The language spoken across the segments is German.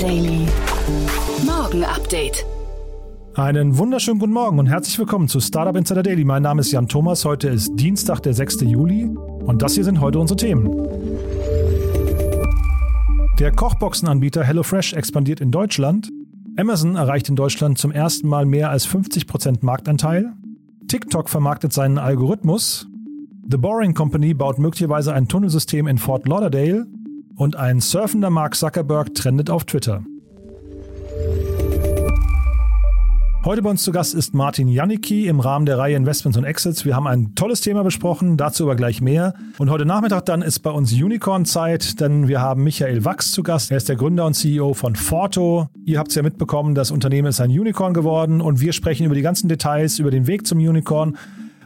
Daily. Morgen Update. Einen wunderschönen guten Morgen und herzlich willkommen zu Startup Insider Daily. Mein Name ist Jan Thomas. Heute ist Dienstag, der 6. Juli und das hier sind heute unsere Themen. Der Kochboxenanbieter HelloFresh expandiert in Deutschland. Amazon erreicht in Deutschland zum ersten Mal mehr als 50% Marktanteil. TikTok vermarktet seinen Algorithmus. The Boring Company baut möglicherweise ein Tunnelsystem in Fort Lauderdale. Und ein surfender Mark Zuckerberg trendet auf Twitter. Heute bei uns zu Gast ist Martin Janicki im Rahmen der Reihe Investments und Exits. Wir haben ein tolles Thema besprochen, dazu aber gleich mehr. Und heute Nachmittag dann ist bei uns Unicorn-Zeit, denn wir haben Michael Wachs zu Gast. Er ist der Gründer und CEO von Forto. Ihr habt es ja mitbekommen, das Unternehmen ist ein Unicorn geworden und wir sprechen über die ganzen Details, über den Weg zum Unicorn.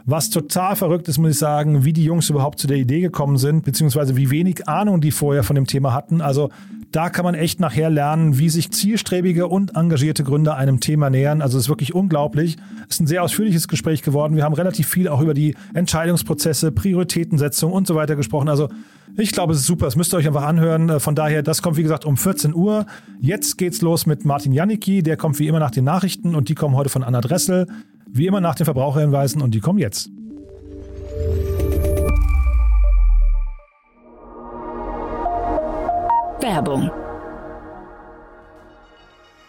Was total verrückt ist, muss ich sagen, wie die Jungs überhaupt zu der Idee gekommen sind, beziehungsweise wie wenig Ahnung die vorher von dem Thema hatten. Also da kann man echt nachher lernen, wie sich zielstrebige und engagierte Gründer einem Thema nähern. Also es ist wirklich unglaublich. Es ist ein sehr ausführliches Gespräch geworden. Wir haben relativ viel auch über die Entscheidungsprozesse, Prioritätensetzung und so weiter gesprochen. Also ich glaube, es ist super. Das müsst ihr euch einfach anhören. Von daher, das kommt wie gesagt um 14 Uhr. Jetzt geht's los mit Martin Janicki. Der kommt wie immer nach den Nachrichten und die kommen heute von Anna Dressel. Wie immer nach den Verbraucherhinweisen und die kommen jetzt. Werbung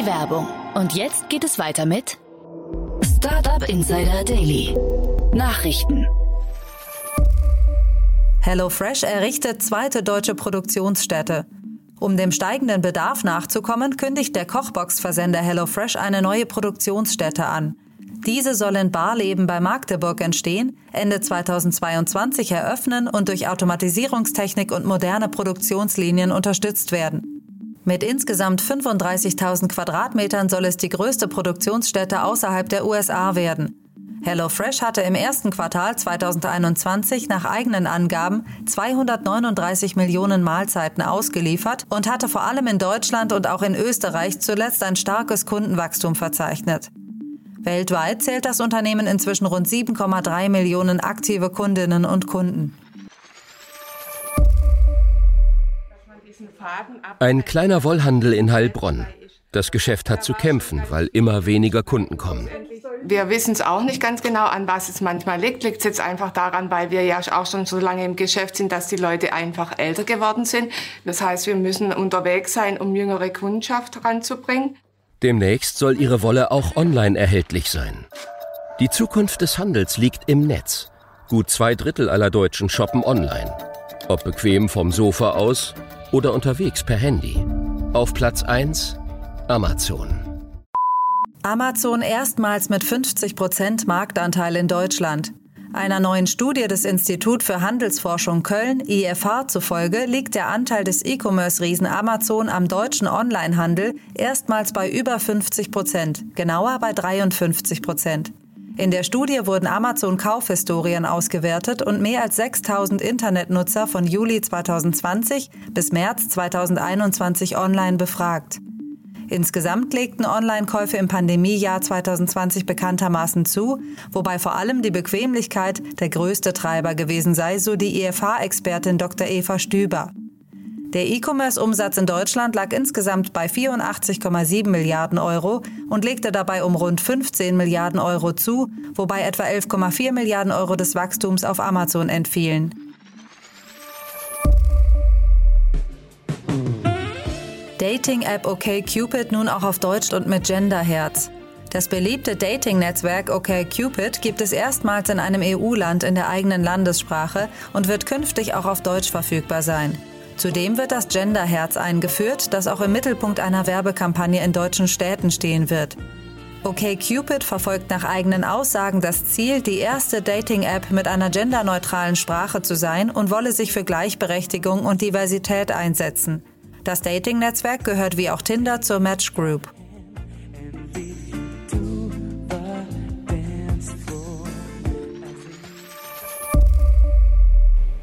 Die Werbung. Und jetzt geht es weiter mit Startup Insider Daily. Nachrichten. HelloFresh errichtet zweite deutsche Produktionsstätte. Um dem steigenden Bedarf nachzukommen, kündigt der Kochbox-Versender HelloFresh eine neue Produktionsstätte an. Diese soll in Barleben bei Magdeburg entstehen, Ende 2022 eröffnen und durch Automatisierungstechnik und moderne Produktionslinien unterstützt werden. Mit insgesamt 35.000 Quadratmetern soll es die größte Produktionsstätte außerhalb der USA werden. HelloFresh hatte im ersten Quartal 2021 nach eigenen Angaben 239 Millionen Mahlzeiten ausgeliefert und hatte vor allem in Deutschland und auch in Österreich zuletzt ein starkes Kundenwachstum verzeichnet. Weltweit zählt das Unternehmen inzwischen rund 7,3 Millionen aktive Kundinnen und Kunden. Ein kleiner Wollhandel in Heilbronn. Das Geschäft hat zu kämpfen, weil immer weniger Kunden kommen. Wir wissen es auch nicht ganz genau, an was es manchmal liegt. Liegt es jetzt einfach daran, weil wir ja auch schon so lange im Geschäft sind, dass die Leute einfach älter geworden sind. Das heißt, wir müssen unterwegs sein, um jüngere Kundschaft ranzubringen. Demnächst soll ihre Wolle auch online erhältlich sein. Die Zukunft des Handels liegt im Netz. Gut zwei Drittel aller Deutschen shoppen online. Ob bequem vom Sofa aus oder unterwegs per Handy. Auf Platz 1 Amazon. Amazon erstmals mit 50 Prozent Marktanteil in Deutschland. Einer neuen Studie des Institut für Handelsforschung Köln, IFH zufolge, liegt der Anteil des E-Commerce-Riesen Amazon am deutschen Onlinehandel erstmals bei über 50 Prozent, genauer bei 53 Prozent. In der Studie wurden Amazon-Kaufhistorien ausgewertet und mehr als 6000 Internetnutzer von Juli 2020 bis März 2021 online befragt. Insgesamt legten Online-Käufe im Pandemiejahr 2020 bekanntermaßen zu, wobei vor allem die Bequemlichkeit der größte Treiber gewesen sei, so die IFH-Expertin Dr. Eva Stüber. Der E-Commerce-Umsatz in Deutschland lag insgesamt bei 84,7 Milliarden Euro und legte dabei um rund 15 Milliarden Euro zu, wobei etwa 11,4 Milliarden Euro des Wachstums auf Amazon entfielen. Dating-App OkCupid nun auch auf Deutsch und mit Genderherz. Das beliebte Dating-Netzwerk OkCupid gibt es erstmals in einem EU-Land in der eigenen Landessprache und wird künftig auch auf Deutsch verfügbar sein. Zudem wird das Genderherz eingeführt, das auch im Mittelpunkt einer Werbekampagne in deutschen Städten stehen wird. OkCupid verfolgt nach eigenen Aussagen das Ziel, die erste Dating-App mit einer genderneutralen Sprache zu sein und wolle sich für Gleichberechtigung und Diversität einsetzen. Das Dating-Netzwerk gehört wie auch Tinder zur Match Group.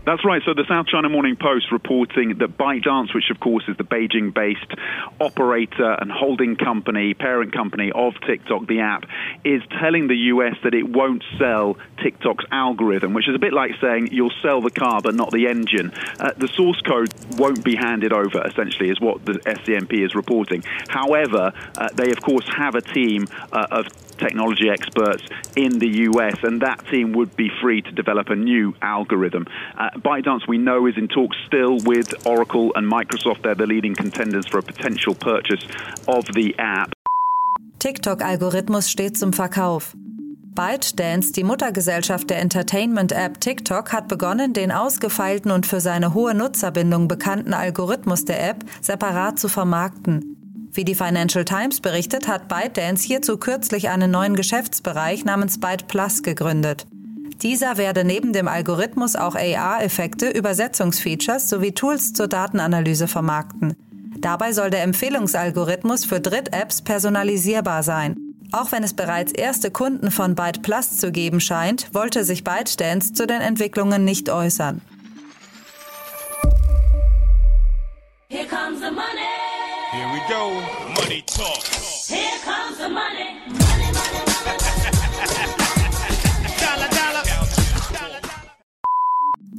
That's right. So the South China Morning Post reporting that ByteDance, which of course is the Beijing-based operator and holding company, parent company of TikTok, the app, is telling the US that it won't sell TikTok's algorithm, which is a bit like saying you'll sell the car but not the engine. Uh, the source code won't be handed over, essentially, is what the SCMP is reporting. However, uh, they of course have a team uh, of technology experts in the US, and that team would be free to develop a new algorithm. Uh, ByteDance, we know, is in talks still with Oracle and Microsoft. They're the leading contenders for a potential purchase of the app. TikTok-Algorithmus steht zum Verkauf. ByteDance, die Muttergesellschaft der Entertainment-App TikTok, hat begonnen, den ausgefeilten und für seine hohe Nutzerbindung bekannten Algorithmus der App separat zu vermarkten. Wie die Financial Times berichtet, hat ByteDance hierzu kürzlich einen neuen Geschäftsbereich namens Byte Plus gegründet. Dieser werde neben dem Algorithmus auch AR-Effekte, Übersetzungsfeatures sowie Tools zur Datenanalyse vermarkten. Dabei soll der Empfehlungsalgorithmus für Dritt-Apps personalisierbar sein. Auch wenn es bereits erste Kunden von Byte Plus zu geben scheint, wollte sich ByteDance zu den Entwicklungen nicht äußern. Here comes the money. Go. Money talk. Here comes the money. Money, money, money. dollar, dollar.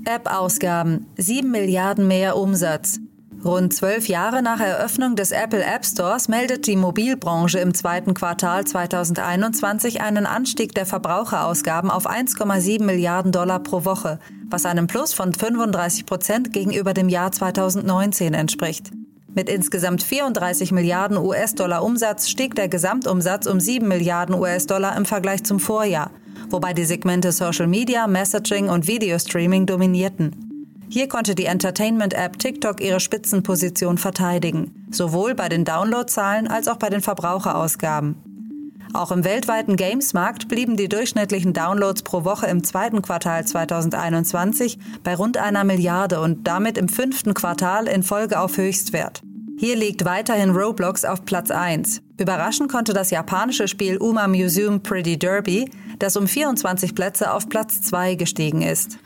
App-Ausgaben. 7 Milliarden mehr Umsatz. Rund zwölf Jahre nach Eröffnung des Apple App Stores meldet die Mobilbranche im zweiten Quartal 2021 einen Anstieg der Verbraucherausgaben auf 1,7 Milliarden Dollar pro Woche, was einem Plus von 35 Prozent gegenüber dem Jahr 2019 entspricht. Mit insgesamt 34 Milliarden US-Dollar Umsatz stieg der Gesamtumsatz um 7 Milliarden US-Dollar im Vergleich zum Vorjahr, wobei die Segmente Social Media, Messaging und Videostreaming dominierten. Hier konnte die Entertainment-App TikTok ihre Spitzenposition verteidigen, sowohl bei den Downloadzahlen als auch bei den Verbraucherausgaben. Auch im weltweiten Games-Markt blieben die durchschnittlichen Downloads pro Woche im zweiten Quartal 2021 bei rund einer Milliarde und damit im fünften Quartal in Folge auf Höchstwert. Hier liegt weiterhin Roblox auf Platz 1. Überraschen konnte das japanische Spiel Uma Museum Pretty Derby, das um 24 Plätze auf Platz 2 gestiegen ist.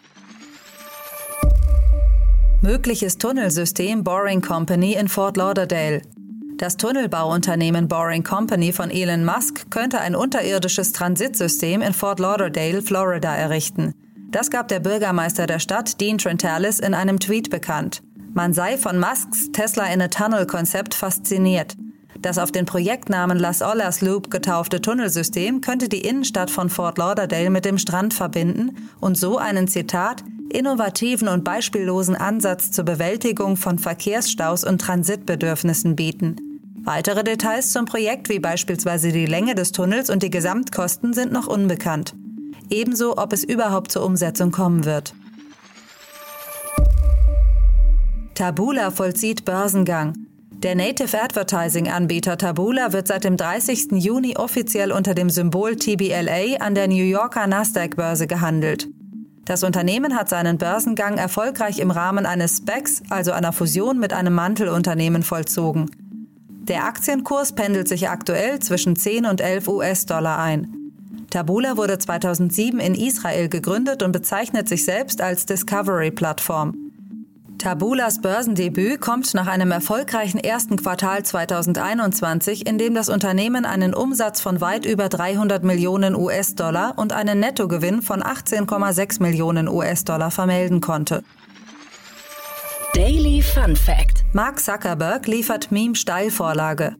Mögliches Tunnelsystem Boring Company in Fort Lauderdale. Das Tunnelbauunternehmen Boring Company von Elon Musk könnte ein unterirdisches Transitsystem in Fort Lauderdale, Florida errichten. Das gab der Bürgermeister der Stadt, Dean Trentalis, in einem Tweet bekannt. Man sei von Musks Tesla in a Tunnel Konzept fasziniert. Das auf den Projektnamen Las Olas Loop getaufte Tunnelsystem könnte die Innenstadt von Fort Lauderdale mit dem Strand verbinden und so einen Zitat innovativen und beispiellosen Ansatz zur Bewältigung von Verkehrsstaus und Transitbedürfnissen bieten. Weitere Details zum Projekt wie beispielsweise die Länge des Tunnels und die Gesamtkosten sind noch unbekannt. Ebenso, ob es überhaupt zur Umsetzung kommen wird. Tabula vollzieht Börsengang. Der Native Advertising Anbieter Tabula wird seit dem 30. Juni offiziell unter dem Symbol TBLA an der New Yorker Nasdaq-Börse gehandelt. Das Unternehmen hat seinen Börsengang erfolgreich im Rahmen eines SPECs, also einer Fusion mit einem Mantelunternehmen, vollzogen. Der Aktienkurs pendelt sich aktuell zwischen 10 und 11 US-Dollar ein. Tabula wurde 2007 in Israel gegründet und bezeichnet sich selbst als Discovery-Plattform. Tabulas Börsendebüt kommt nach einem erfolgreichen ersten Quartal 2021, in dem das Unternehmen einen Umsatz von weit über 300 Millionen US-Dollar und einen Nettogewinn von 18,6 Millionen US-Dollar vermelden konnte. Daily Fun Fact: Mark Zuckerberg liefert Meme-Steilvorlage.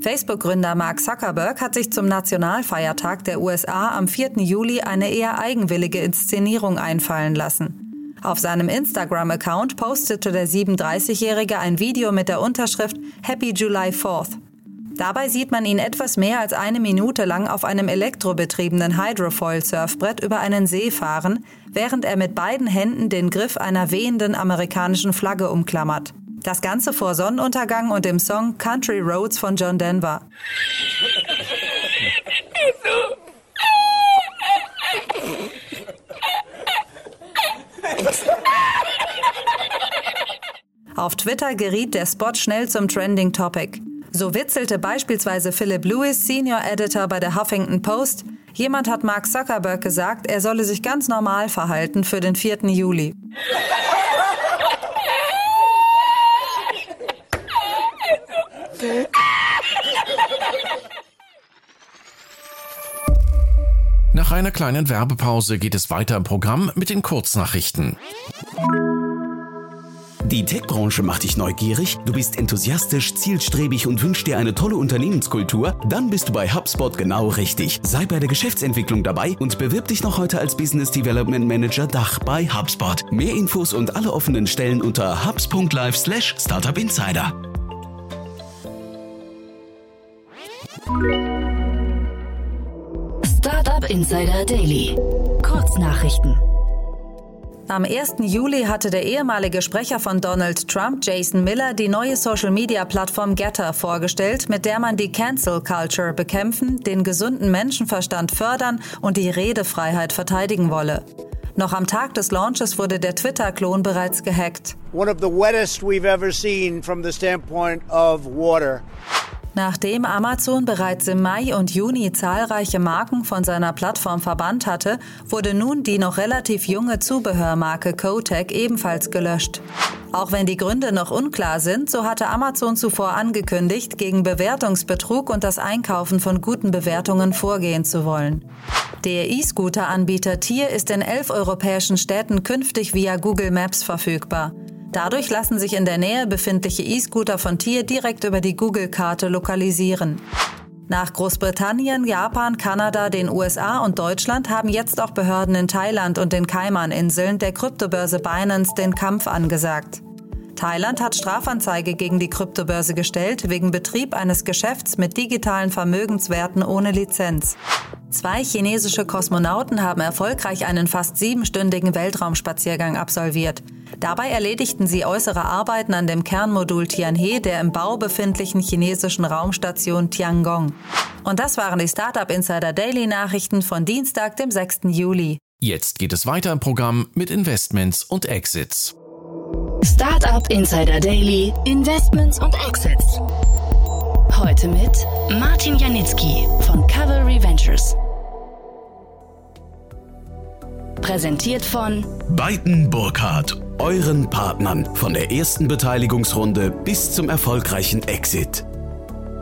Facebook-Gründer Mark Zuckerberg hat sich zum Nationalfeiertag der USA am 4. Juli eine eher eigenwillige Inszenierung einfallen lassen. Auf seinem Instagram-Account postete der 37-Jährige ein Video mit der Unterschrift Happy July 4th. Dabei sieht man ihn etwas mehr als eine Minute lang auf einem elektrobetriebenen Hydrofoil-Surfbrett über einen See fahren, während er mit beiden Händen den Griff einer wehenden amerikanischen Flagge umklammert. Das Ganze vor Sonnenuntergang und dem Song Country Roads von John Denver. Auf Twitter geriet der Spot schnell zum Trending Topic. So witzelte beispielsweise Philip Lewis, Senior Editor bei der Huffington Post, jemand hat Mark Zuckerberg gesagt, er solle sich ganz normal verhalten für den 4. Juli. Nach einer kleinen Werbepause geht es weiter im Programm mit den Kurznachrichten. Die Tech-Branche macht dich neugierig, du bist enthusiastisch, zielstrebig und wünschst dir eine tolle Unternehmenskultur? Dann bist du bei HubSpot genau richtig. Sei bei der Geschäftsentwicklung dabei und bewirb dich noch heute als Business Development Manager Dach bei HubSpot. Mehr Infos und alle offenen Stellen unter hubs.live Insider. Daily. Kurznachrichten. Am 1. Juli hatte der ehemalige Sprecher von Donald Trump, Jason Miller, die neue Social-Media-Plattform Getter vorgestellt, mit der man die Cancel Culture bekämpfen, den gesunden Menschenverstand fördern und die Redefreiheit verteidigen wolle. Noch am Tag des Launches wurde der Twitter-Klon bereits gehackt. One of the wettest we've ever seen from the standpoint of water. Nachdem Amazon bereits im Mai und Juni zahlreiche Marken von seiner Plattform verbannt hatte, wurde nun die noch relativ junge Zubehörmarke Kotek ebenfalls gelöscht. Auch wenn die Gründe noch unklar sind, so hatte Amazon zuvor angekündigt, gegen Bewertungsbetrug und das Einkaufen von guten Bewertungen vorgehen zu wollen. Der E-Scooter-Anbieter Tier ist in elf europäischen Städten künftig via Google Maps verfügbar. Dadurch lassen sich in der Nähe befindliche E-Scooter von Tier direkt über die Google-Karte lokalisieren. Nach Großbritannien, Japan, Kanada, den USA und Deutschland haben jetzt auch Behörden in Thailand und den Kaiman-Inseln der Kryptobörse Binance den Kampf angesagt. Thailand hat Strafanzeige gegen die Kryptobörse gestellt wegen Betrieb eines Geschäfts mit digitalen Vermögenswerten ohne Lizenz. Zwei chinesische Kosmonauten haben erfolgreich einen fast siebenstündigen Weltraumspaziergang absolviert. Dabei erledigten sie äußere Arbeiten an dem Kernmodul Tianhe der im Bau befindlichen chinesischen Raumstation Tiangong. Und das waren die Startup Insider Daily Nachrichten von Dienstag, dem 6. Juli. Jetzt geht es weiter im Programm mit Investments und Exits. Startup Insider Daily, Investments und Exits. Heute mit Martin Janicki von Cavalry Ventures. Präsentiert von Beiten Burkhardt, euren Partnern von der ersten Beteiligungsrunde bis zum erfolgreichen Exit.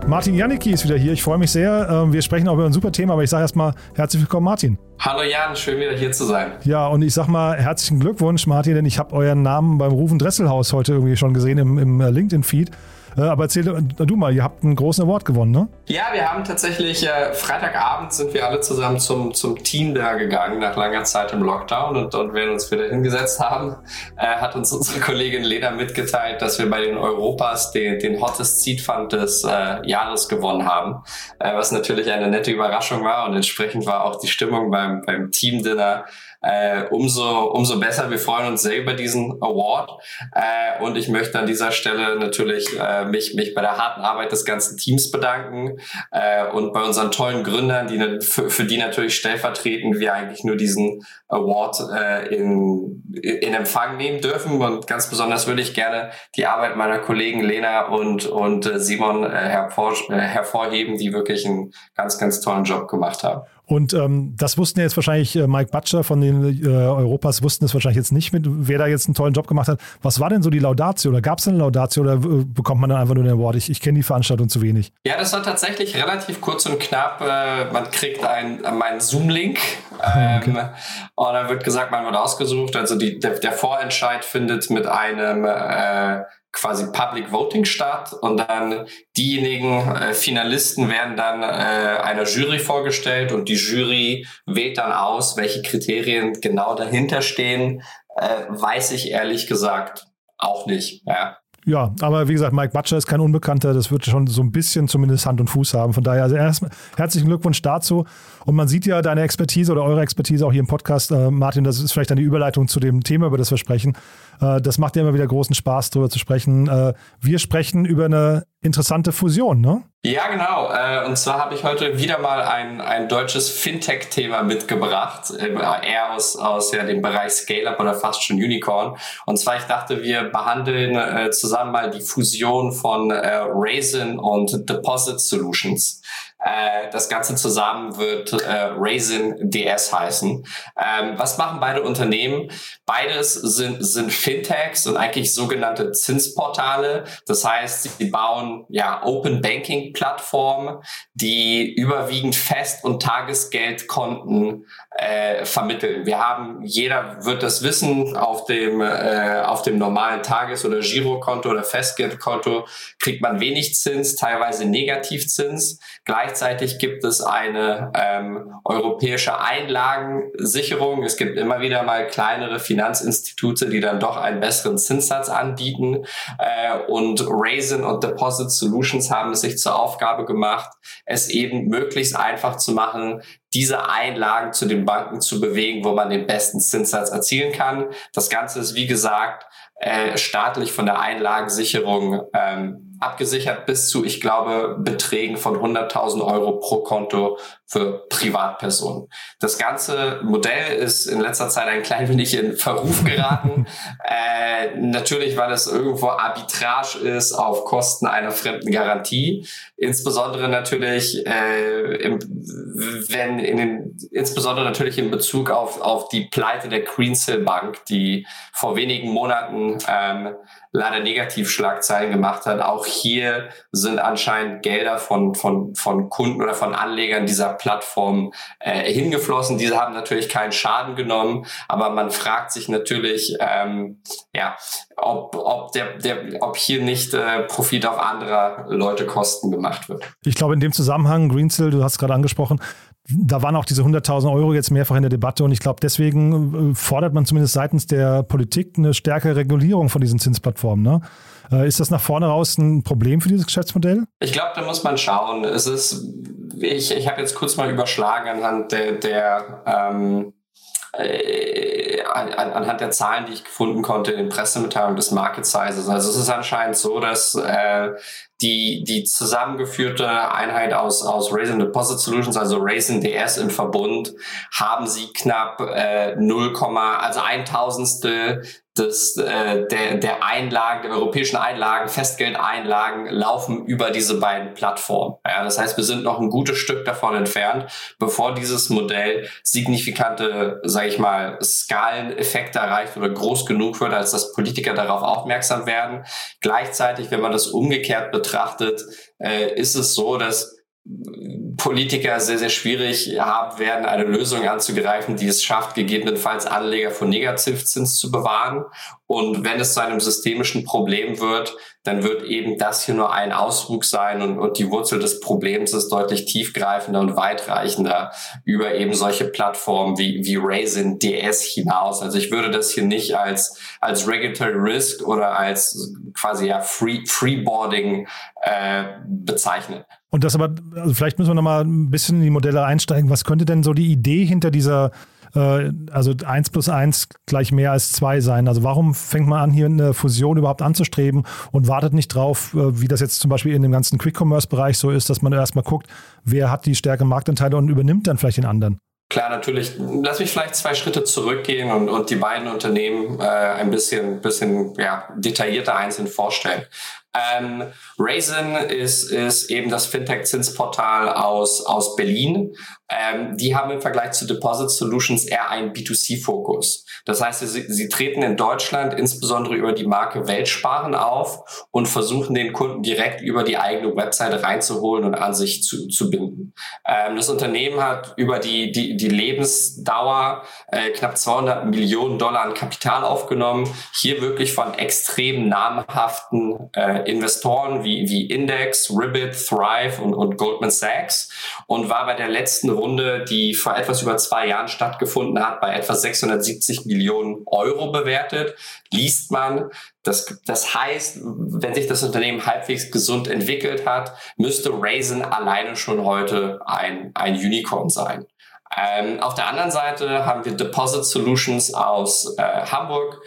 Martin Janicki ist wieder hier. Ich freue mich sehr. Ähm, wir sprechen auch über ein super Thema, aber ich sage erstmal herzlich willkommen, Martin. Hallo Jan, schön wieder hier zu sein. Ja, und ich sag mal herzlichen Glückwunsch, Martin, denn ich habe euren Namen beim Rufen Dresselhaus heute irgendwie schon gesehen im, im äh, LinkedIn-Feed. Äh, aber erzähl du mal, ihr habt einen großen Award gewonnen, ne? Ja, wir haben tatsächlich, äh, Freitagabend sind wir alle zusammen zum, zum Team da gegangen, nach langer Zeit im Lockdown. Und, und wir uns wieder hingesetzt haben, äh, hat uns unsere Kollegin Lena mitgeteilt, dass wir bei den Europas den, den Hottest Seed Fund des äh, Jahres gewonnen haben. Äh, was natürlich eine nette Überraschung war und entsprechend war auch die Stimmung beim, beim Team-Dinner äh, umso, umso besser. Wir freuen uns sehr über diesen Award. Äh, und ich möchte an dieser Stelle natürlich äh, mich, mich bei der harten Arbeit des ganzen Teams bedanken äh, und bei unseren tollen Gründern, die für, für die natürlich stellvertretend wir eigentlich nur diesen Award äh, in, in Empfang nehmen dürfen. Und ganz besonders würde ich gerne die Arbeit meiner Kollegen Lena und, und äh, Simon äh, hervor, äh, hervorheben, die wirklich einen ganz, ganz tollen Job gemacht haben. Und ähm, das wussten ja jetzt wahrscheinlich äh, Mike Butcher von den äh, Europas, wussten es wahrscheinlich jetzt nicht mit, wer da jetzt einen tollen Job gemacht hat. Was war denn so die Laudatio? Oder gab es eine Laudatio oder äh, bekommt man dann einfach nur den Award? Ich, ich kenne die Veranstaltung zu wenig. Ja, das war tatsächlich relativ kurz und knapp. Äh, man kriegt einen, meinen Zoom-Link ähm, okay. und dann wird gesagt, man wird ausgesucht. Also die, der, der Vorentscheid findet mit einem äh, quasi Public Voting statt und dann diejenigen äh, Finalisten werden dann äh, einer Jury vorgestellt und die Jury wählt dann aus, welche Kriterien genau dahinter stehen, äh, weiß ich ehrlich gesagt auch nicht. Ja. Ja, aber wie gesagt, Mike Butcher ist kein Unbekannter. Das wird schon so ein bisschen zumindest Hand und Fuß haben. Von daher, also erstmal herzlichen Glückwunsch dazu. Und man sieht ja deine Expertise oder eure Expertise auch hier im Podcast, äh, Martin, das ist vielleicht eine Überleitung zu dem Thema, über das wir sprechen. Äh, das macht ja immer wieder großen Spaß, darüber zu sprechen. Äh, wir sprechen über eine interessante Fusion, ne? Ja, genau. Äh, und zwar habe ich heute wieder mal ein, ein deutsches Fintech-Thema mitgebracht, eher aus, aus ja, dem Bereich Scale-Up oder fast schon Unicorn. Und zwar, ich dachte, wir behandeln zusammen mal die Fusion von Raisin und Deposit Solutions. Äh, das Ganze zusammen wird äh, Raisin DS heißen. Ähm, was machen beide Unternehmen? Beides sind, sind Fintechs und eigentlich sogenannte Zinsportale. Das heißt, sie bauen ja Open Banking Plattformen, die überwiegend Fest- und Tagesgeldkonten äh, vermitteln. Wir haben, jeder wird das wissen, auf dem, äh, auf dem normalen Tages- oder Girokonto oder Festgeldkonto kriegt man wenig Zins, teilweise Negativzins. Gleichzeitig gibt es eine ähm, europäische Einlagensicherung. Es gibt immer wieder mal kleinere Finanzinstitute, die dann doch einen besseren Zinssatz anbieten. Äh, und Raisin und Deposit Solutions haben es sich zur Aufgabe gemacht, es eben möglichst einfach zu machen, diese Einlagen zu den Banken zu bewegen, wo man den besten Zinssatz erzielen kann. Das Ganze ist, wie gesagt, äh, staatlich von der Einlagensicherung ähm, abgesichert bis zu, ich glaube, Beträgen von 100.000 Euro pro Konto für Privatpersonen. Das ganze Modell ist in letzter Zeit ein klein wenig in Verruf geraten. äh, natürlich, weil es irgendwo Arbitrage ist auf Kosten einer fremden Garantie. Insbesondere natürlich, äh, im, wenn in den, insbesondere natürlich in Bezug auf, auf die Pleite der Greensill Bank, die vor wenigen Monaten ähm, leider Negativschlagzeilen gemacht hat. Auch hier sind anscheinend Gelder von, von, von Kunden oder von Anlegern dieser Plattform äh, hingeflossen. Diese haben natürlich keinen Schaden genommen, aber man fragt sich natürlich, ähm, ja, ob, ob, der, der, ob hier nicht äh, Profit auf anderer Leute Kosten gemacht wird. Ich glaube, in dem Zusammenhang, Greensill, du hast es gerade angesprochen, da waren auch diese 100.000 Euro jetzt mehrfach in der Debatte und ich glaube, deswegen äh, fordert man zumindest seitens der Politik eine stärkere Regulierung von diesen Zinsplattformen. Ne? Äh, ist das nach vorne raus ein Problem für dieses Geschäftsmodell? Ich glaube, da muss man schauen. Es ist, ich, ich habe jetzt kurz mal überschlagen anhand der, der ähm, äh, anhand der Zahlen, die ich gefunden konnte in den Pressemitteilungen des Market Sizes. Also es ist anscheinend so, dass äh, die, die zusammengeführte Einheit aus, aus Raisin Deposit Solutions, also Raisin DS im Verbund, haben sie knapp äh, 0, also ein Tausendstel des, äh, der, der Einlagen, der europäischen Einlagen, Festgeldeinlagen laufen über diese beiden Plattformen. Ja, das heißt, wir sind noch ein gutes Stück davon entfernt, bevor dieses Modell signifikante, sage ich mal, Skaleneffekte erreicht oder groß genug wird, als dass Politiker darauf aufmerksam werden. Gleichzeitig, wenn man das umgekehrt betrachtet, äh, ist es so, dass Politiker sehr, sehr schwierig haben werden, eine Lösung anzugreifen, die es schafft, gegebenenfalls Anleger von Negativzins zu bewahren. Und wenn es zu einem systemischen Problem wird, dann wird eben das hier nur ein Auswuchs sein und, und die Wurzel des Problems ist deutlich tiefgreifender und weitreichender über eben solche Plattformen wie, wie Raisin DS hinaus. Also ich würde das hier nicht als, als Regulatory Risk oder als quasi ja Free, Freeboarding äh, bezeichnen. Und das aber, also vielleicht müssen wir nochmal ein bisschen in die Modelle einsteigen. Was könnte denn so die Idee hinter dieser, äh, also 1 plus 1 gleich mehr als 2 sein? Also warum fängt man an, hier eine Fusion überhaupt anzustreben und wartet nicht drauf, äh, wie das jetzt zum Beispiel in dem ganzen Quick-Commerce-Bereich so ist, dass man erstmal guckt, wer hat die stärkeren Marktanteile und übernimmt dann vielleicht den anderen? Klar, natürlich. Lass mich vielleicht zwei Schritte zurückgehen und, und die beiden Unternehmen äh, ein bisschen, bisschen ja, detaillierter einzeln vorstellen. Ähm, Raisin ist, ist eben das Fintech-Zinsportal aus, aus Berlin. Ähm, die haben im Vergleich zu Deposit Solutions eher einen B2C-Fokus. Das heißt, sie, sie treten in Deutschland insbesondere über die Marke Weltsparen auf und versuchen den Kunden direkt über die eigene Webseite reinzuholen und an sich zu, zu binden. Ähm, das Unternehmen hat über die, die, die Lebensdauer äh, knapp 200 Millionen Dollar an Kapital aufgenommen. Hier wirklich von extrem namhaften äh, Investoren wie, wie Index, Ribbit, Thrive und, und Goldman Sachs und war bei der letzten Runde, die vor etwas über zwei Jahren stattgefunden hat, bei etwa 670 Millionen Euro bewertet. Liest man, das, das heißt, wenn sich das Unternehmen halbwegs gesund entwickelt hat, müsste Raisin alleine schon heute ein, ein Unicorn sein. Ähm, auf der anderen Seite haben wir Deposit Solutions aus äh, Hamburg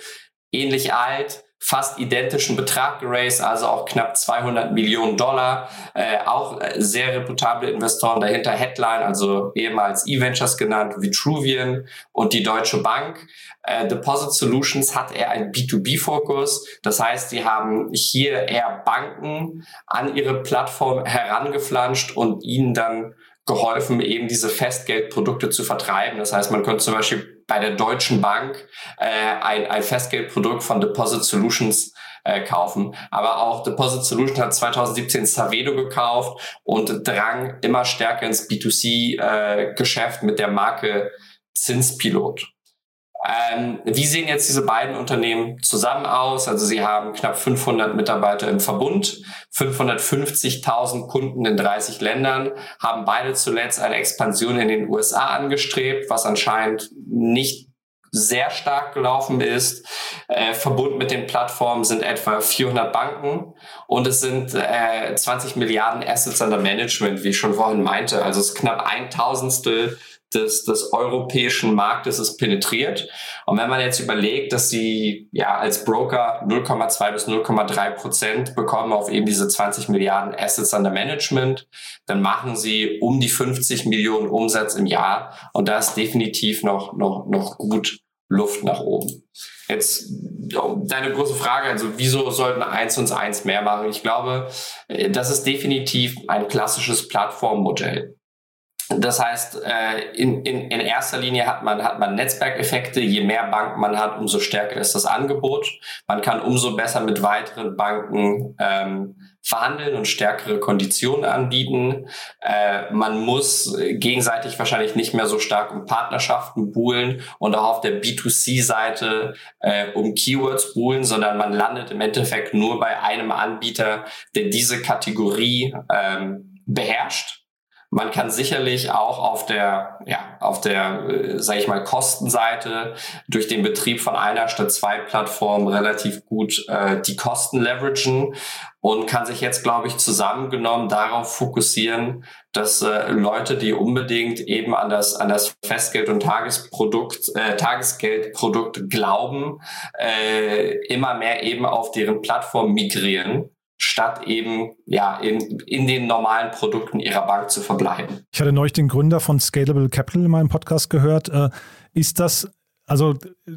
ähnlich alt, fast identischen Betrag geraced, also auch knapp 200 Millionen Dollar. Äh, auch sehr reputable Investoren dahinter, Headline, also ehemals E-Ventures genannt, Vitruvian und die Deutsche Bank. Äh, Deposit Solutions hat eher einen B2B-Fokus. Das heißt, sie haben hier eher Banken an ihre Plattform herangeflanscht und ihnen dann geholfen, eben diese Festgeldprodukte zu vertreiben. Das heißt, man könnte zum Beispiel bei der Deutschen Bank äh, ein, ein Festgeldprodukt von Deposit Solutions äh, kaufen. Aber auch Deposit Solutions hat 2017 Savedo gekauft und drang immer stärker ins B2C-Geschäft äh, mit der Marke Zinspilot. Ähm, wie sehen jetzt diese beiden Unternehmen zusammen aus? Also sie haben knapp 500 Mitarbeiter im Verbund, 550.000 Kunden in 30 Ländern, haben beide zuletzt eine Expansion in den USA angestrebt, was anscheinend nicht sehr stark gelaufen ist. Äh, verbunden mit den Plattformen sind etwa 400 Banken und es sind äh, 20 Milliarden Assets under Management, wie ich schon vorhin meinte. Also es ist knapp ein Tausendstel des, des europäischen Marktes ist penetriert. Und wenn man jetzt überlegt, dass sie ja als Broker 0,2 bis 0,3 Prozent bekommen auf eben diese 20 Milliarden Assets under Management, dann machen sie um die 50 Millionen Umsatz im Jahr. Und da ist definitiv noch, noch, noch gut Luft nach oben. Jetzt deine große Frage, also wieso sollten eins und eins mehr machen? Ich glaube, äh, das ist definitiv ein klassisches Plattformmodell. Das heißt, äh, in, in, in erster Linie hat man, hat man Netzwerkeffekte. Je mehr Banken man hat, umso stärker ist das Angebot. Man kann umso besser mit weiteren Banken ähm, verhandeln und stärkere Konditionen anbieten. Äh, man muss gegenseitig wahrscheinlich nicht mehr so stark um Partnerschaften buhlen und auch auf der B2C-Seite äh, um Keywords buhlen, sondern man landet im Endeffekt nur bei einem Anbieter, der diese Kategorie ähm, beherrscht man kann sicherlich auch auf der, ja, auf der, äh, sage ich mal, Kostenseite durch den Betrieb von einer statt zwei Plattformen relativ gut äh, die Kosten leveragen und kann sich jetzt, glaube ich, zusammengenommen darauf fokussieren, dass äh, Leute, die unbedingt eben an das, an das Festgeld- und Tagesprodukt, äh, Tagesgeldprodukt glauben, äh, immer mehr eben auf deren Plattform migrieren statt eben ja in, in den normalen Produkten ihrer Bank zu verbleiben. Ich hatte neulich den Gründer von Scalable Capital in meinem Podcast gehört. Äh, ist das also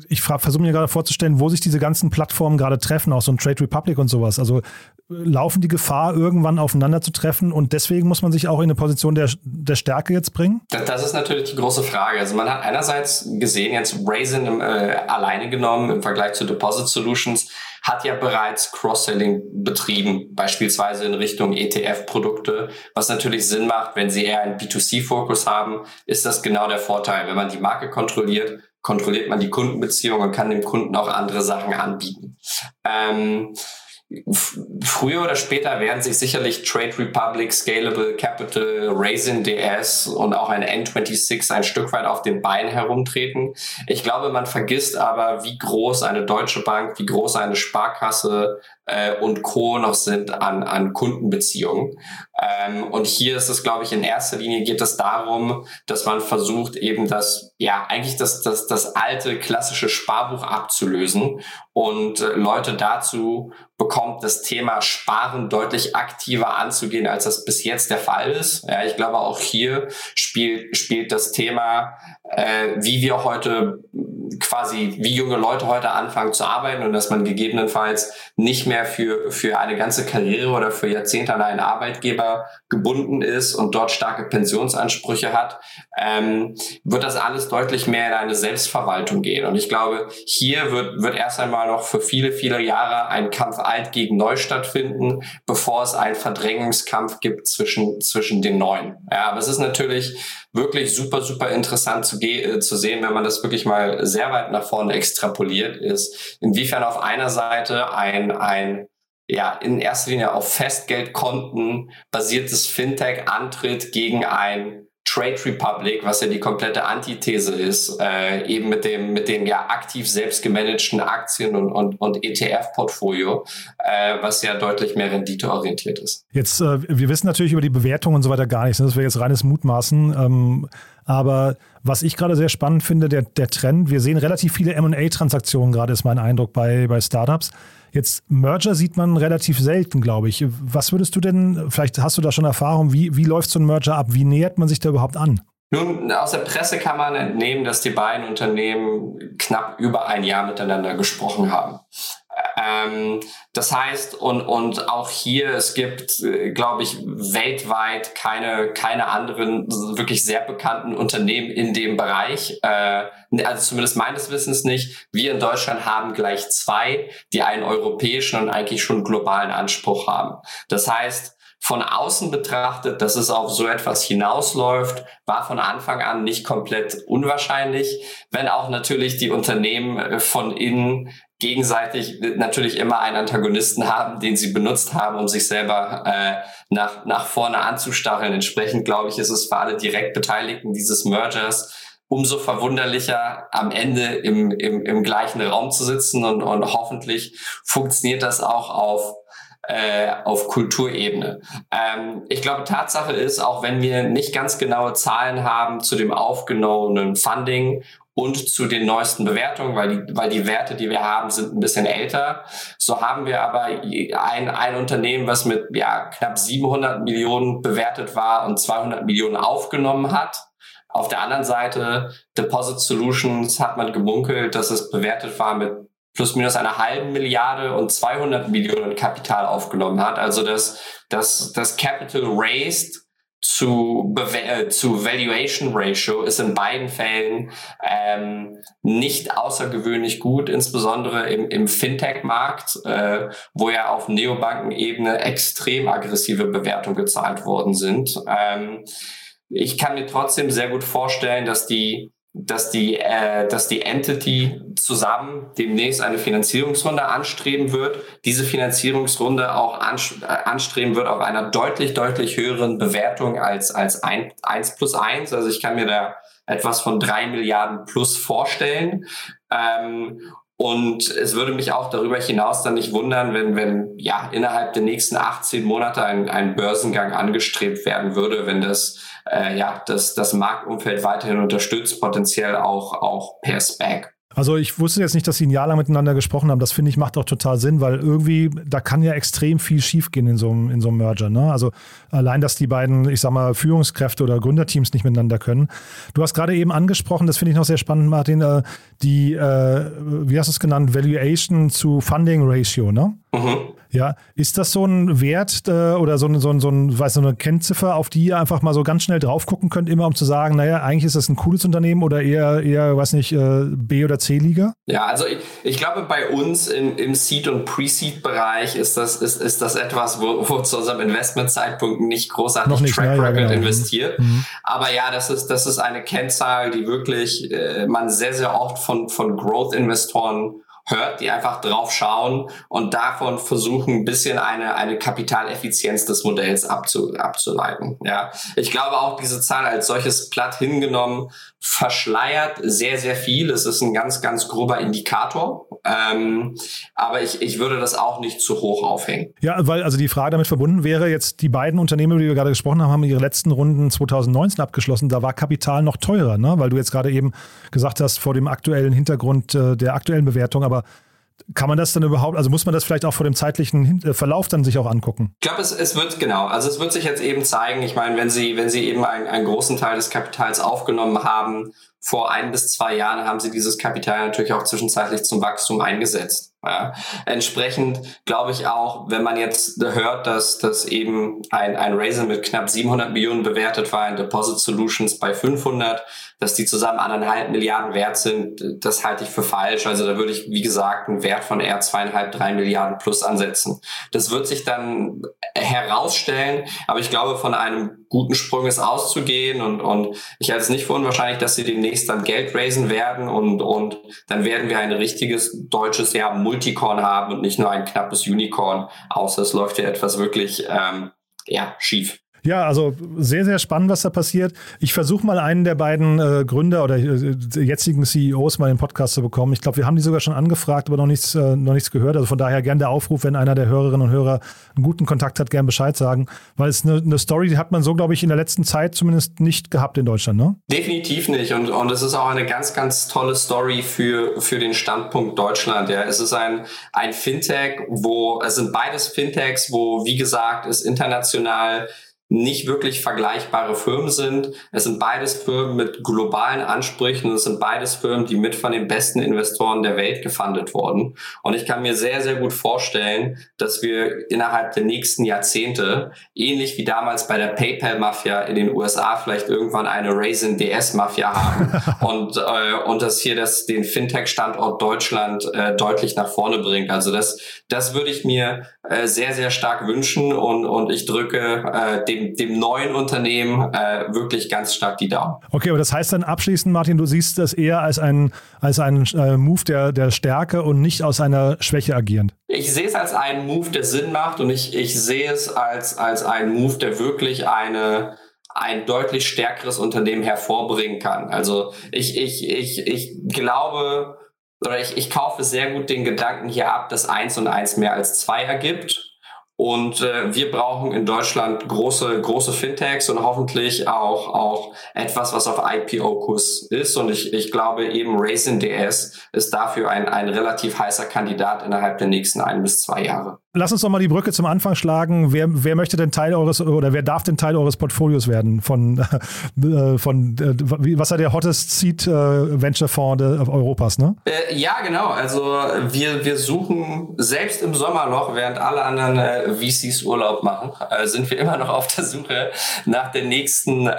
ich versuche mir gerade vorzustellen, wo sich diese ganzen Plattformen gerade treffen, auch so ein Trade Republic und sowas. Also laufen die Gefahr, irgendwann aufeinander zu treffen und deswegen muss man sich auch in eine Position der, der Stärke jetzt bringen? Das, das ist natürlich die große Frage. Also man hat einerseits gesehen, jetzt Raisin äh, alleine genommen im Vergleich zu Deposit Solutions, hat ja bereits Cross-Selling betrieben, beispielsweise in Richtung ETF-Produkte, was natürlich Sinn macht, wenn sie eher einen B2C-Fokus haben, ist das genau der Vorteil. Wenn man die Marke kontrolliert, kontrolliert man die Kundenbeziehung und kann dem Kunden auch andere Sachen anbieten. Ähm, Früher oder später werden sich sicherlich Trade Republic, Scalable Capital, Raisin DS und auch ein N26 ein Stück weit auf den Beinen herumtreten. Ich glaube, man vergisst aber, wie groß eine Deutsche Bank, wie groß eine Sparkasse äh, und Co. noch sind an, an Kundenbeziehungen. Ähm, und hier ist es, glaube ich, in erster Linie geht es darum, dass man versucht, eben das, ja, eigentlich das, das, das alte klassische Sparbuch abzulösen und äh, Leute dazu bekommt, das Thema Sparen deutlich aktiver anzugehen, als das bis jetzt der Fall ist. Ja, ich glaube, auch hier spielt, spielt das Thema, äh, wie wir heute quasi, wie junge Leute heute anfangen zu arbeiten und dass man gegebenenfalls nicht mehr für, für eine ganze Karriere oder für Jahrzehnte an einen Arbeitgeber gebunden ist und dort starke Pensionsansprüche hat, ähm, wird das alles deutlich mehr in eine Selbstverwaltung gehen. Und ich glaube, hier wird, wird erst einmal noch für viele, viele Jahre ein Kampf alt gegen neu stattfinden, bevor es einen Verdrängungskampf gibt zwischen, zwischen den Neuen. Ja, aber es ist natürlich wirklich super, super interessant zu, äh, zu sehen, wenn man das wirklich mal sehr weit nach vorne extrapoliert ist, inwiefern auf einer Seite ein, ein ja, in erster Linie auf Festgeldkonten basiertes Fintech antritt gegen ein Trade Republic, was ja die komplette Antithese ist, äh, eben mit dem, mit dem ja aktiv selbst gemanagten Aktien- und, und, und ETF-Portfolio, äh, was ja deutlich mehr renditeorientiert ist. Jetzt, äh, wir wissen natürlich über die Bewertung und so weiter gar nichts. Ne? Das wäre jetzt reines Mutmaßen. Ähm, aber was ich gerade sehr spannend finde, der, der Trend, wir sehen relativ viele MA-Transaktionen, gerade ist mein Eindruck bei, bei Startups. Jetzt Merger sieht man relativ selten, glaube ich. Was würdest du denn, vielleicht hast du da schon Erfahrung, wie, wie läuft so ein Merger ab? Wie nähert man sich da überhaupt an? Nun, aus der Presse kann man entnehmen, dass die beiden Unternehmen knapp über ein Jahr miteinander gesprochen haben. Ähm, das heißt, und, und auch hier, es gibt, äh, glaube ich, weltweit keine, keine anderen wirklich sehr bekannten Unternehmen in dem Bereich. Äh, also zumindest meines Wissens nicht. Wir in Deutschland haben gleich zwei, die einen europäischen und eigentlich schon globalen Anspruch haben. Das heißt, von außen betrachtet, dass es auf so etwas hinausläuft, war von Anfang an nicht komplett unwahrscheinlich, wenn auch natürlich die Unternehmen äh, von innen gegenseitig natürlich immer einen Antagonisten haben, den sie benutzt haben, um sich selber äh, nach, nach vorne anzustacheln. Entsprechend, glaube ich, ist es für alle direkt Beteiligten dieses Mergers umso verwunderlicher, am Ende im, im, im gleichen Raum zu sitzen und, und hoffentlich funktioniert das auch auf äh, auf Kulturebene. Ähm, ich glaube, Tatsache ist, auch wenn wir nicht ganz genaue Zahlen haben zu dem aufgenommenen Funding und zu den neuesten Bewertungen, weil die, weil die Werte, die wir haben, sind ein bisschen älter. So haben wir aber ein, ein Unternehmen, was mit ja, knapp 700 Millionen bewertet war und 200 Millionen aufgenommen hat. Auf der anderen Seite, Deposit Solutions hat man gemunkelt, dass es bewertet war mit plus minus einer halben Milliarde und 200 Millionen Kapital aufgenommen hat. Also das, das, das Capital raised zu, äh, zu Valuation Ratio ist in beiden Fällen ähm, nicht außergewöhnlich gut, insbesondere im, im Fintech-Markt, äh, wo ja auf Neobanken-Ebene extrem aggressive Bewertungen gezahlt worden sind. Ähm, ich kann mir trotzdem sehr gut vorstellen, dass die dass die, äh, dass die Entity zusammen demnächst eine Finanzierungsrunde anstreben wird, diese Finanzierungsrunde auch äh, anstreben wird auf einer deutlich, deutlich höheren Bewertung als, als ein, 1 plus 1. Also ich kann mir da etwas von drei Milliarden plus vorstellen. Ähm, und es würde mich auch darüber hinaus dann nicht wundern, wenn, wenn ja innerhalb der nächsten 18 Monate ein, ein Börsengang angestrebt werden würde, wenn das äh, ja, das, das Marktumfeld weiterhin unterstützt, potenziell auch, auch per Spec. Also ich wusste jetzt nicht, dass sie ein Jahr lang miteinander gesprochen haben. Das finde ich macht auch total Sinn, weil irgendwie, da kann ja extrem viel schiefgehen in so einem, in so einem Merger. Ne? Also allein, dass die beiden, ich sag mal, Führungskräfte oder Gründerteams nicht miteinander können. Du hast gerade eben angesprochen, das finde ich noch sehr spannend, Martin, äh, die, äh, wie hast du es genannt, Valuation zu Funding Ratio, ne? Mhm. Ja, ist das so ein Wert äh, oder so, ein, so, ein, so, ein, weiß, so eine Kennziffer, auf die ihr einfach mal so ganz schnell drauf gucken könnt, immer um zu sagen, naja, eigentlich ist das ein cooles Unternehmen oder eher, eher weiß nicht, äh, B- oder C-Liga? Ja, also ich, ich glaube, bei uns im, im Seed- und Pre-Seed-Bereich ist das, ist, ist das etwas, wo, wo zu unserem Investmentzeitpunkt nicht großartig Noch nicht, Track Record ja, genau. investiert. Mhm. Aber ja, das ist, das ist eine Kennzahl, die wirklich äh, man sehr, sehr oft von, von Growth-Investoren hört, die einfach drauf schauen und davon versuchen, ein bisschen eine, eine Kapitaleffizienz des Modells abzu, abzuleiten. Ja, ich glaube auch diese Zahl als solches platt hingenommen verschleiert sehr, sehr viel. Es ist ein ganz, ganz grober Indikator. Ähm, aber ich, ich würde das auch nicht zu hoch aufhängen. Ja, weil also die Frage damit verbunden wäre, jetzt die beiden Unternehmen, über die wir gerade gesprochen haben, haben ihre letzten Runden 2019 abgeschlossen. Da war Kapital noch teurer, ne? weil du jetzt gerade eben gesagt hast, vor dem aktuellen Hintergrund äh, der aktuellen Bewertung. Aber kann man das dann überhaupt, also muss man das vielleicht auch vor dem zeitlichen äh, Verlauf dann sich auch angucken? Ich glaube, es, es wird, genau, also es wird sich jetzt eben zeigen, ich meine, wenn Sie, wenn Sie eben einen, einen großen Teil des Kapitals aufgenommen haben, vor ein bis zwei Jahren haben Sie dieses Kapital natürlich auch zwischenzeitlich zum Wachstum eingesetzt. Ja. Entsprechend glaube ich auch, wenn man jetzt hört, dass, dass eben ein, ein Razer mit knapp 700 Millionen bewertet war, ein Deposit Solutions bei 500, dass die zusammen anderthalb Milliarden wert sind, das halte ich für falsch. Also da würde ich, wie gesagt, einen Wert von eher zweieinhalb, drei Milliarden plus ansetzen. Das wird sich dann herausstellen, aber ich glaube, von einem guten Sprung ist auszugehen und, und ich halte es nicht für unwahrscheinlich, dass sie demnächst dann Geld raisen werden und, und dann werden wir ein richtiges deutsches Jahr Multicorn haben und nicht nur ein knappes Unicorn, außer es läuft ja etwas wirklich ähm, ja, schief. Ja, also sehr, sehr spannend, was da passiert. Ich versuche mal einen der beiden äh, Gründer oder äh, jetzigen CEOs mal in den Podcast zu bekommen. Ich glaube, wir haben die sogar schon angefragt, aber noch nichts, äh, noch nichts gehört. Also von daher gern der Aufruf, wenn einer der Hörerinnen und Hörer einen guten Kontakt hat, gern Bescheid sagen. Weil es eine, eine Story, die hat man so, glaube ich, in der letzten Zeit zumindest nicht gehabt in Deutschland, ne? Definitiv nicht. Und, und es ist auch eine ganz, ganz tolle Story für, für den Standpunkt Deutschland. Ja. Es ist ein, ein Fintech, wo, es sind beides Fintechs, wo, wie gesagt, es international nicht wirklich vergleichbare Firmen sind. Es sind beides Firmen mit globalen Ansprüchen und es sind beides Firmen, die mit von den besten Investoren der Welt gefundet wurden. Und ich kann mir sehr, sehr gut vorstellen, dass wir innerhalb der nächsten Jahrzehnte, ähnlich wie damals bei der PayPal-Mafia in den USA, vielleicht irgendwann eine Raisin DS-Mafia haben und, äh, und das hier das, den Fintech-Standort Deutschland äh, deutlich nach vorne bringt. Also das, das würde ich mir äh, sehr, sehr stark wünschen und, und ich drücke äh, dem, dem neuen Unternehmen äh, wirklich ganz stark die Daumen. Okay, aber das heißt dann abschließend, Martin, du siehst das eher als einen als einen äh, Move der, der Stärke und nicht aus einer Schwäche agierend. Ich sehe es als einen Move, der Sinn macht und ich, ich sehe es als, als einen Move, der wirklich eine ein deutlich stärkeres Unternehmen hervorbringen kann. Also ich, ich, ich, ich glaube oder ich, ich kaufe sehr gut den Gedanken hier ab, dass eins und eins mehr als zwei ergibt. Und äh, wir brauchen in Deutschland große, große Fintechs und hoffentlich auch, auch etwas, was auf IPO-Kurs ist. Und ich, ich glaube eben Raisin DS ist dafür ein, ein relativ heißer Kandidat innerhalb der nächsten ein bis zwei Jahre. Lass uns doch mal die Brücke zum Anfang schlagen. Wer, wer möchte denn Teil eures oder wer darf denn Teil eures Portfolios werden von, äh, von äh, was war der hottest Seed äh, Venture Fonds Europas, ne? Äh, ja, genau. Also wir, wir suchen selbst im Sommerloch, während alle anderen äh, VCs Urlaub machen, äh, sind wir immer noch auf der Suche nach der nächsten äh,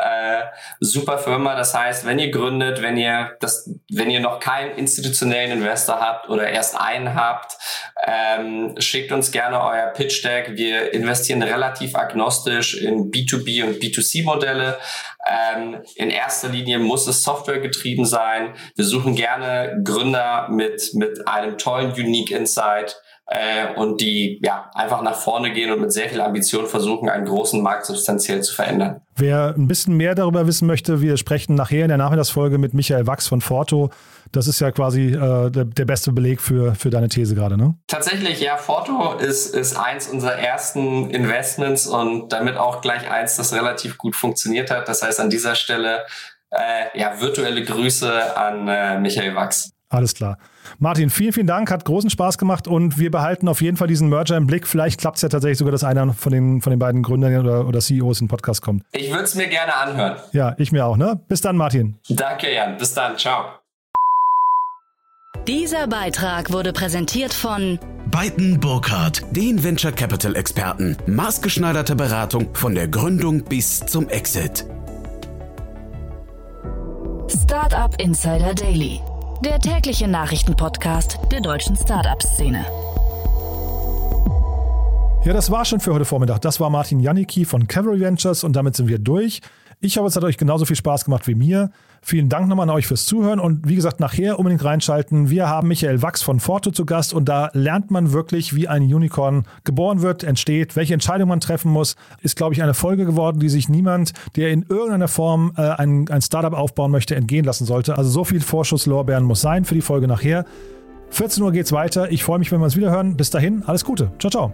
Superfirma. Das heißt, wenn ihr gründet, wenn ihr das, wenn ihr noch keinen institutionellen Investor habt oder erst einen habt, ähm, schickt uns gerne euer Pitch Deck. Wir investieren relativ agnostisch in B2B und B2C-Modelle. Ähm, in erster Linie muss es Software getrieben sein. Wir suchen gerne Gründer mit, mit einem tollen Unique Insight äh, und die ja einfach nach vorne gehen und mit sehr viel Ambition versuchen, einen großen Markt substanziell zu verändern. Wer ein bisschen mehr darüber wissen möchte, wir sprechen nachher in der Nachmittagsfolge mit Michael Wachs von Forto. Das ist ja quasi äh, der, der, beste Beleg für, für deine These gerade, ne? Tatsächlich, ja. Forto ist, ist eins unserer ersten Investments und damit auch gleich eins, das relativ gut funktioniert hat. Das heißt, an dieser Stelle äh, ja, virtuelle Grüße an äh, Michael Wachs. Alles klar. Martin, vielen, vielen Dank, hat großen Spaß gemacht und wir behalten auf jeden Fall diesen Merger im Blick. Vielleicht klappt es ja tatsächlich sogar, dass einer von den, von den beiden Gründern oder, oder CEOs in den Podcast kommt. Ich würde es mir gerne anhören. Ja, ich mir auch. Ne? Bis dann, Martin. Danke, Jan. Bis dann. Ciao. Dieser Beitrag wurde präsentiert von Beiten Burkhardt, den Venture Capital Experten. Maßgeschneiderte Beratung von der Gründung bis zum Exit. Startup Insider Daily der tägliche Nachrichtenpodcast der deutschen Startup-Szene. Ja, das war schon für heute Vormittag. Das war Martin Janicki von Cavalry Ventures und damit sind wir durch. Ich hoffe, es hat euch genauso viel Spaß gemacht wie mir. Vielen Dank nochmal an euch fürs Zuhören und wie gesagt, nachher unbedingt reinschalten. Wir haben Michael Wachs von Forto zu Gast und da lernt man wirklich, wie ein Unicorn geboren wird, entsteht, welche Entscheidung man treffen muss. Ist, glaube ich, eine Folge geworden, die sich niemand, der in irgendeiner Form äh, ein, ein Startup aufbauen möchte, entgehen lassen sollte. Also so viel Vorschusslorbeeren muss sein für die Folge nachher. 14 Uhr geht's weiter. Ich freue mich, wenn wir uns wieder hören. Bis dahin, alles Gute. Ciao, ciao.